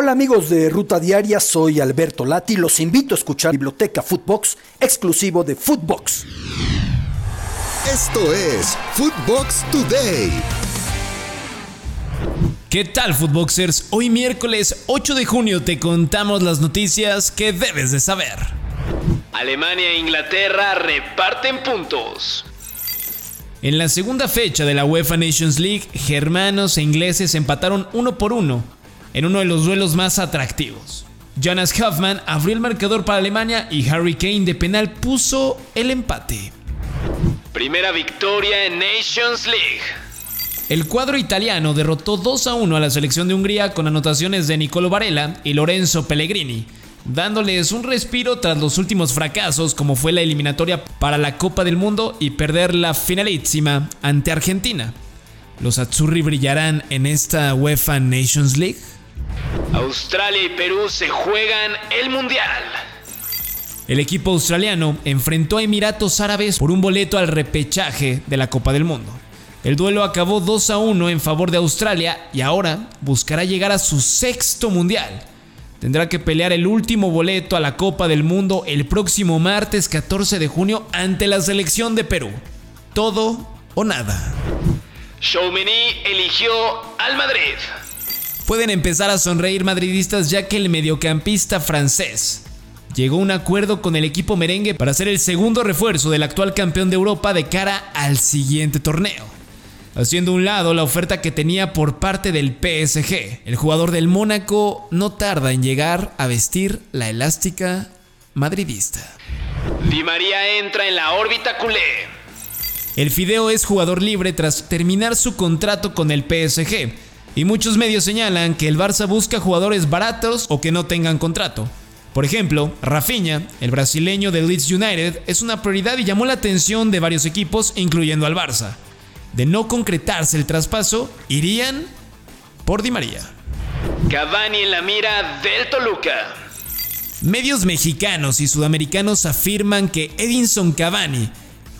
Hola amigos de Ruta Diaria, soy Alberto Lati. Los invito a escuchar Biblioteca Footbox, exclusivo de Footbox. Esto es Footbox Today. ¿Qué tal, Footboxers? Hoy miércoles 8 de junio te contamos las noticias que debes de saber. Alemania e Inglaterra reparten puntos. En la segunda fecha de la UEFA Nations League, germanos e ingleses empataron uno por uno en uno de los duelos más atractivos. Jonas Hoffman abrió el marcador para Alemania y Harry Kane de penal puso el empate. Primera victoria en Nations League. El cuadro italiano derrotó 2 a 1 a la selección de Hungría con anotaciones de Nicolo Varela y Lorenzo Pellegrini, dándoles un respiro tras los últimos fracasos como fue la eliminatoria para la Copa del Mundo y perder la finalísima ante Argentina. ¿Los Azzurri brillarán en esta UEFA Nations League? Australia y Perú se juegan el Mundial. El equipo australiano enfrentó a Emiratos Árabes por un boleto al repechaje de la Copa del Mundo. El duelo acabó 2 a 1 en favor de Australia y ahora buscará llegar a su sexto mundial. Tendrá que pelear el último boleto a la Copa del Mundo el próximo martes 14 de junio ante la selección de Perú. Todo o nada. Eligió al Madrid. Pueden empezar a sonreír madridistas ya que el mediocampista francés llegó a un acuerdo con el equipo merengue para ser el segundo refuerzo del actual campeón de Europa de cara al siguiente torneo haciendo un lado la oferta que tenía por parte del PSG. El jugador del Mónaco no tarda en llegar a vestir la elástica madridista. Di María entra en la órbita culé. El Fideo es jugador libre tras terminar su contrato con el PSG, y muchos medios señalan que el Barça busca jugadores baratos o que no tengan contrato. Por ejemplo, Rafinha, el brasileño del Leeds United, es una prioridad y llamó la atención de varios equipos, incluyendo al Barça de no concretarse el traspaso, irían por Di María. Cavani en la mira del Toluca. Medios mexicanos y sudamericanos afirman que Edinson Cavani,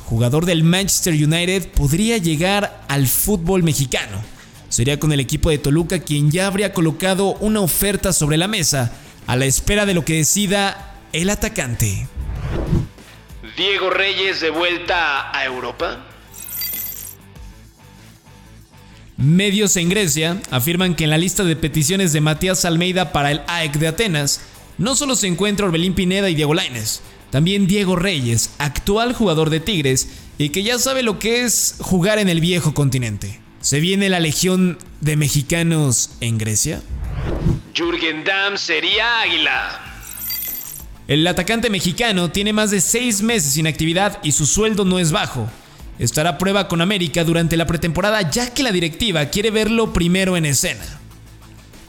jugador del Manchester United, podría llegar al fútbol mexicano. Sería con el equipo de Toluca quien ya habría colocado una oferta sobre la mesa a la espera de lo que decida el atacante. Diego Reyes de vuelta a Europa. Medios en Grecia afirman que en la lista de peticiones de Matías Almeida para el AEC de Atenas no solo se encuentra Orbelín Pineda y Diego Laines, también Diego Reyes, actual jugador de Tigres y que ya sabe lo que es jugar en el viejo continente. ¿Se viene la legión de mexicanos en Grecia? Jürgen Damm sería águila. El atacante mexicano tiene más de seis meses sin actividad y su sueldo no es bajo estará a prueba con América durante la pretemporada ya que la directiva quiere verlo primero en escena.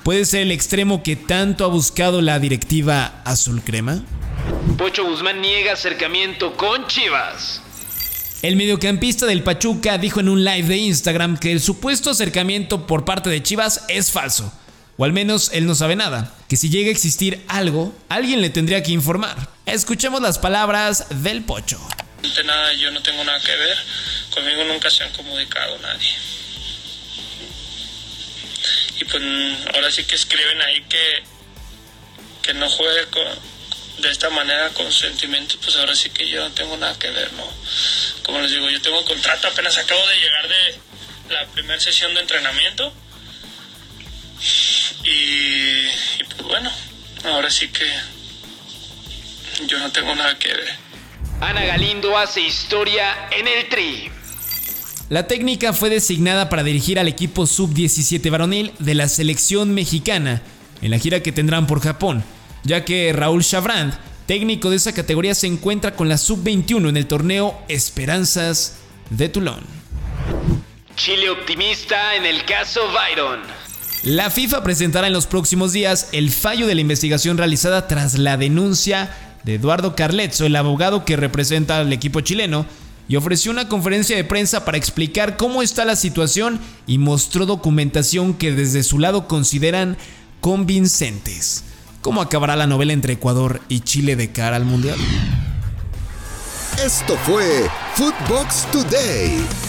¿Puede ser el extremo que tanto ha buscado la directiva azul crema? Pocho Guzmán niega acercamiento con Chivas. El mediocampista del Pachuca dijo en un live de Instagram que el supuesto acercamiento por parte de Chivas es falso, o al menos él no sabe nada, que si llega a existir algo, alguien le tendría que informar. Escuchemos las palabras del Pocho yo no tengo nada que ver. Conmigo nunca se han comunicado nadie. Y pues ahora sí que escriben ahí que, que no juegue de esta manera con sentimientos, pues ahora sí que yo no tengo nada que ver, ¿no? Como les digo, yo tengo contrato, apenas acabo de llegar de la primera sesión de entrenamiento. Y, y pues bueno, ahora sí que yo no tengo nada que ver. Ana Galindo hace historia en el Tri. La técnica fue designada para dirigir al equipo sub-17 varonil de la selección mexicana en la gira que tendrán por Japón, ya que Raúl Chabrand, técnico de esa categoría, se encuentra con la sub-21 en el torneo Esperanzas de Toulon. Chile optimista en el caso Byron. La FIFA presentará en los próximos días el fallo de la investigación realizada tras la denuncia de Eduardo Carletzo, el abogado que representa al equipo chileno, y ofreció una conferencia de prensa para explicar cómo está la situación y mostró documentación que desde su lado consideran convincentes. ¿Cómo acabará la novela entre Ecuador y Chile de cara al Mundial? Esto fue Footbox Today.